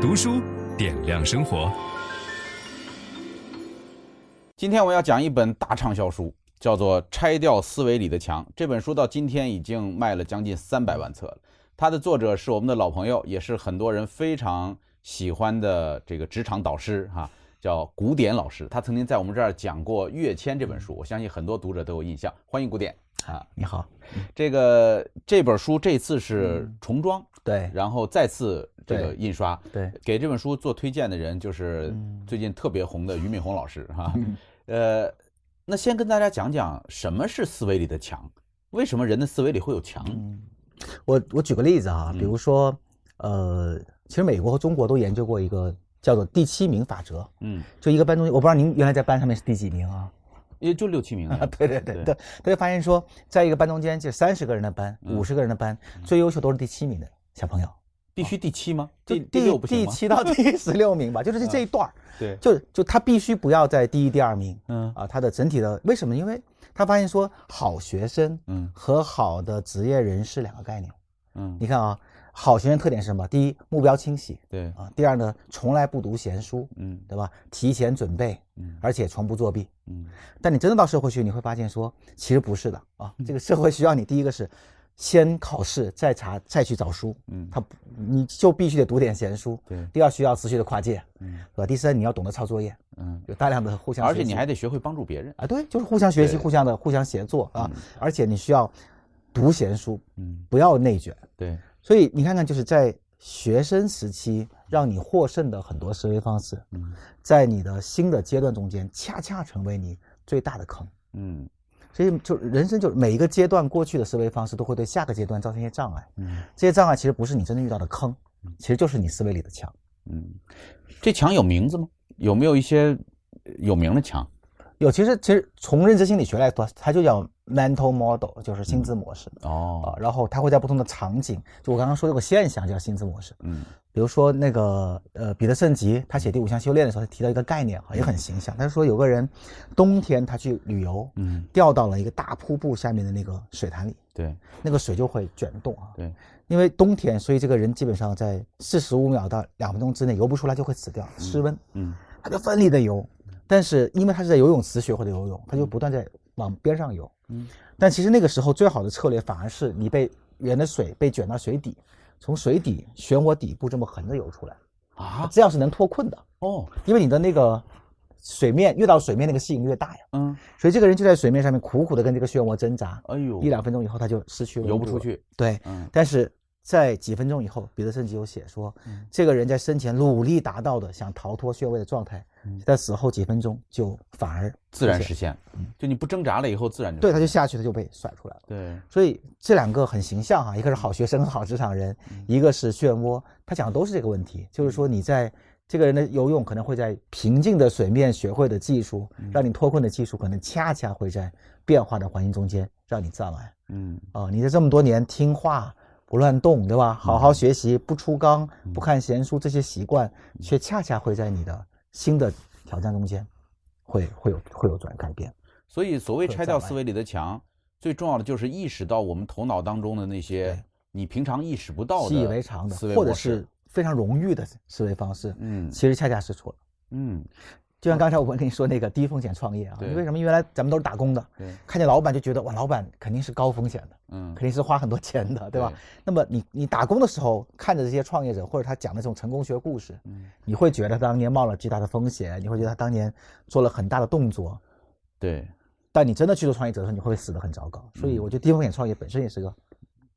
读书点亮生活。今天我要讲一本大畅销书，叫做《拆掉思维里的墙》。这本书到今天已经卖了将近三百万册了。它的作者是我们的老朋友，也是很多人非常喜欢的这个职场导师哈。叫古典老师，他曾经在我们这儿讲过《跃迁》这本书，我相信很多读者都有印象。欢迎古典啊，你好。这个这本书这次是重装，嗯、对，然后再次这个印刷，对，给这本书做推荐的人就是最近特别红的俞敏洪老师哈。呃，那先跟大家讲讲什么是思维里的墙，为什么人的思维里会有墙？嗯、我我举个例子啊，比如说，呃，其实美国和中国都研究过一个。叫做第七名法则，嗯，就一个班中，我不知道您原来在班上面是第几名啊？也就六七名啊。对对对对，他就发现说，在一个班中间，就三十个人的班，五十个人的班，最优秀都是第七名的小朋友。必须第七吗？第第六第七到第十六名吧，就是这这一段儿。对，就就他必须不要在第一、第二名。嗯啊，他的整体的为什么？因为他发现说，好学生，嗯，和好的职业人士两个概念。嗯，你看啊。好学生特点是什么？第一，目标清晰，对啊。第二呢，从来不读闲书，嗯，对吧？提前准备，嗯，而且从不作弊，嗯。但你真的到社会去，你会发现说，其实不是的啊。这个社会需要你，第一个是先考试，再查，再去找书，嗯。他你就必须得读点闲书，对。第二，需要持续的跨界，嗯，对吧？第三，你要懂得抄作业，嗯，有大量的互相，而且你还得学会帮助别人啊。对，就是互相学习，互相的互相协作啊。而且你需要读闲书，嗯，不要内卷，对。所以你看看，就是在学生时期让你获胜的很多思维方式，嗯，在你的新的阶段中间，恰恰成为你最大的坑，嗯，所以就人生就每一个阶段过去的思维方式都会对下个阶段造成一些障碍，嗯，这些障碍其实不是你真正遇到的坑，其实就是你思维里的墙，嗯，这墙有名字吗？有没有一些有名的墙？有，其实其实从认知心理学来说，它就叫 mental model，就是心智模式。嗯、哦，啊，然后它会在不同的场景，就我刚刚说有个现象叫心智模式。嗯，比如说那个呃彼得圣吉他写第五项修炼的时候，他提到一个概念哈，也很形象。他说有个人冬天他去旅游，嗯，掉到了一个大瀑布下面的那个水潭里，对，那个水就会卷动啊。对，因为冬天，所以这个人基本上在四十五秒到两分钟之内游不出来就会死掉，失温。嗯，他就奋力的游。但是因为他是在游泳池学会的游泳，他就不断在往边上游。嗯，但其实那个时候最好的策略反而是你被远的水被卷到水底，从水底漩涡底部这么横着游出来啊，这样是能脱困的哦。因为你的那个水面越到水面那个吸引力越大呀。嗯，所以这个人就在水面上面苦苦的跟这个漩涡挣扎。哎呦，一两分钟以后他就失去了，游不出去。对，嗯，但是。在几分钟以后，彼得圣吉有写说，嗯这个人在生前努力达到的想逃脱漩涡的状态，在死后几分钟就反而自然实现。就你不挣扎了以后，自然就对，他就下去，他就被甩出来了。对，所以这两个很形象哈，一个是好学生好职场人，一个是漩涡，他讲的都是这个问题，就是说你在这个人的游泳可能会在平静的水面学会的技术，让你脱困的技术，可能恰恰会在变化的环境中间让你障碍。嗯，啊，你在这么多年听话。不乱动，对吧？好好学习，不出纲，不看闲书，这些习惯，却恰恰会在你的新的挑战中间，会会有会有转改变。所以，所谓拆掉思维里的墙，最重要的就是意识到我们头脑当中的那些你平常意识不到的、习以为常的，或者是非常荣誉的思维方式。嗯，其实恰恰是错的。嗯。就像刚才我跟你说那个低风险创业啊，你为什么原来咱们都是打工的，看见老板就觉得哇，老板肯定是高风险的，嗯，肯定是花很多钱的，对吧？那么你你打工的时候看着这些创业者或者他讲的这种成功学故事，嗯，你会觉得他当年冒了巨大的风险，你会觉得他当年做了很大的动作，对。但你真的去做创业者的时候，你会死得很糟糕。所以我觉得低风险创业本身也是个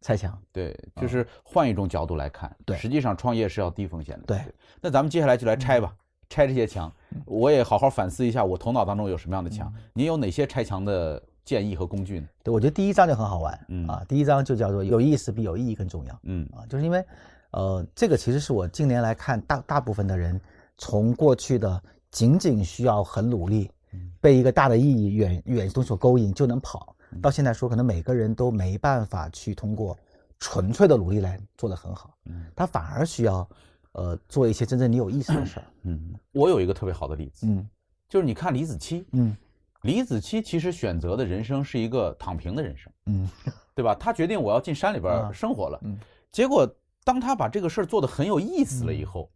猜想。对，就是换一种角度来看，对，实际上创业是要低风险的。对，那咱们接下来就来拆吧。拆这些墙，我也好好反思一下，我头脑当中有什么样的墙？您有哪些拆墙的建议和工具呢？对，我觉得第一章就很好玩，嗯啊，第一章就叫做有意思比有意义更重要，嗯啊，就是因为，呃，这个其实是我近年来看大大部分的人从过去的仅仅需要很努力，被一个大的意义远远东所勾引就能跑，到现在说可能每个人都没办法去通过纯粹的努力来做得很好，嗯，他反而需要。呃，做一些真正你有意思的事儿。嗯，我有一个特别好的例子，嗯，就是你看李子柒，嗯，李子柒其实选择的人生是一个躺平的人生，嗯，对吧？他决定我要进山里边生活了，嗯，结果当他把这个事儿做得很有意思了以后，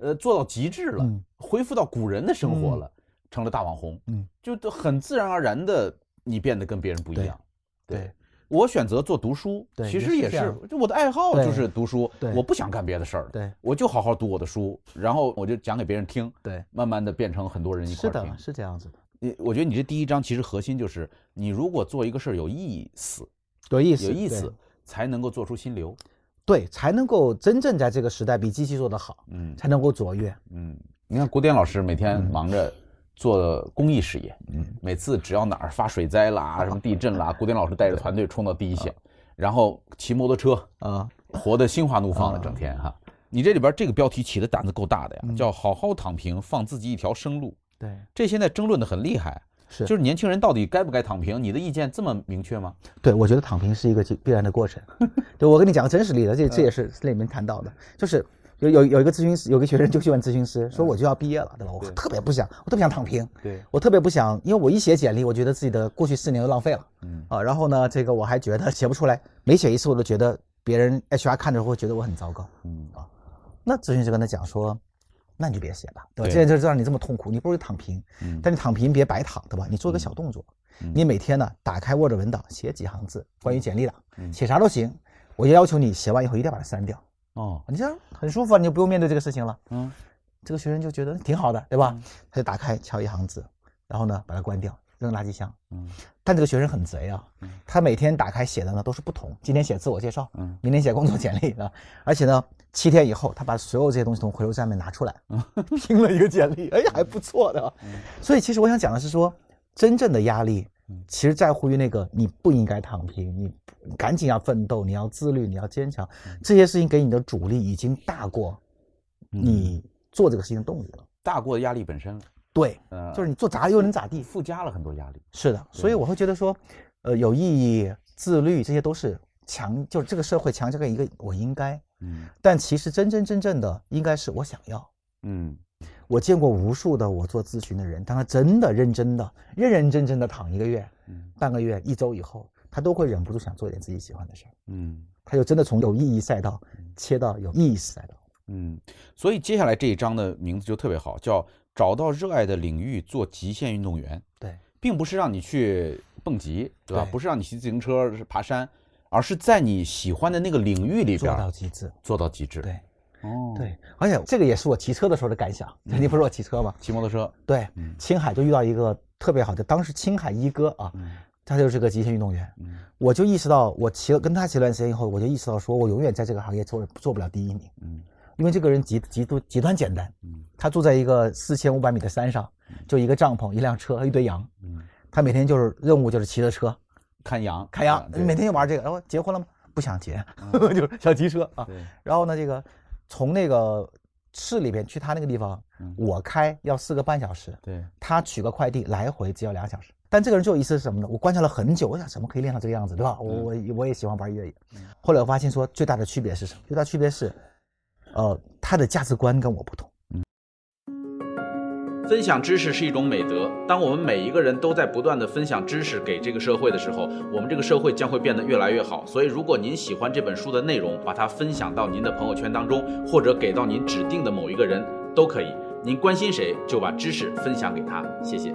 呃，做到极致了，嗯恢复到古人的生活了，成了大网红，嗯，就都很自然而然的，你变得跟别人不一样。对，对我选择做读书，对其实也是，就我的爱好就是读书，我不想干别的事儿，对，我就好好读我的书，然后我就讲给别人听，对，慢慢的变成很多人一块听。是的，是这样子的。你我觉得你这第一章其实核心就是，你如果做一个事儿有意思，有意思，有意思，才能够做出心流。对，才能够真正在这个时代比机器做得好，嗯，才能够卓越，嗯。你看古典老师每天忙着做公益事业，嗯，每次只要哪儿发水灾啦、什么地震啦，古典老师带着团队冲到第一线，然后骑摩托车啊，活得心花怒放的整天哈。你这里边这个标题起的胆子够大的呀，叫“好好躺平，放自己一条生路”。对，这现在争论的很厉害。是，就是年轻人到底该不该躺平？你的意见这么明确吗？对，我觉得躺平是一个必然的过程。对，我跟你讲个真实例子，这这也是这里面谈到的，就是有有有一个咨询师，有个学生就去问咨询师说：“我就要毕业了，对吧？我特别不想，我特别想躺平。对，我特别不想，因为我一写简历，我觉得自己的过去四年都浪费了。嗯啊，然后呢，这个我还觉得写不出来，每写一次我都觉得别人 HR 看着会觉得我很糟糕。嗯啊，那咨询师跟他讲说。”那你就别写了，对吧？既然就让你这么痛苦，你不如躺平。嗯，但你躺平别白躺，对吧？你做个小动作，你每天呢打开 Word 文档，写几行字关于简历的，写啥都行。我就要求你写完以后一定要把它删掉。哦，你这样很舒服，你就不用面对这个事情了。嗯，这个学生就觉得挺好的，对吧？他就打开敲一行字，然后呢把它关掉，扔垃圾箱。嗯，但这个学生很贼啊，他每天打开写的呢都是不同，今天写自我介绍，嗯，明天写工作简历啊，而且呢。七天以后，他把所有这些东西从回收站里面拿出来，拼了一个简历，哎呀，还不错的。所以，其实我想讲的是说，真正的压力，其实在乎于那个你不应该躺平，你赶紧要奋斗，你要自律，你要坚强，这些事情给你的阻力已经大过你做这个事情的动力了，大过压力本身。对，就是你做咋又能咋地，附加了很多压力。是的，所以我会觉得说，呃，有意义、自律这些都是强，就是这个社会强加给一个我应该。嗯，但其实真真正正的应该是我想要。嗯，我见过无数的我做咨询的人，当他真的认真的、认认真真的躺一个月、嗯、半个月、一周以后，他都会忍不住想做一点自己喜欢的事儿。嗯，他就真的从有意义赛道切到有意义赛道。嗯，所以接下来这一章的名字就特别好，叫找到热爱的领域做极限运动员。对，并不是让你去蹦极，对吧？对，不是让你骑自行车是爬山。而是在你喜欢的那个领域里边做到极致，做到极致。对，哦，对，而且这个也是我骑车的时候的感想。你不是我骑车吗？骑摩托车。对，青海就遇到一个特别好的，当时青海一哥啊，他就是个极限运动员。我就意识到，我骑了跟他骑了段时间以后，我就意识到说，我永远在这个行业做做不了第一名。嗯，因为这个人极极度极端简单。嗯，他住在一个四千五百米的山上，就一个帐篷、一辆车、一堆羊。嗯，他每天就是任务就是骑着车。看羊，看羊，你每天就玩这个。然后结婚了吗？不想结，就是想骑车啊。然后呢，这个从那个市里边去他那个地方，我开要四个半小时。对，他取个快递来回只要两小时。但这个人最有意思是什么呢？我观察了很久，我想怎么可以练成这个样子，对吧？我我我也喜欢玩越野。后来我发现说最大的区别是什么？最大区别是，呃，他的价值观跟我不同。分享知识是一种美德。当我们每一个人都在不断的分享知识给这个社会的时候，我们这个社会将会变得越来越好。所以，如果您喜欢这本书的内容，把它分享到您的朋友圈当中，或者给到您指定的某一个人都可以。您关心谁，就把知识分享给他。谢谢。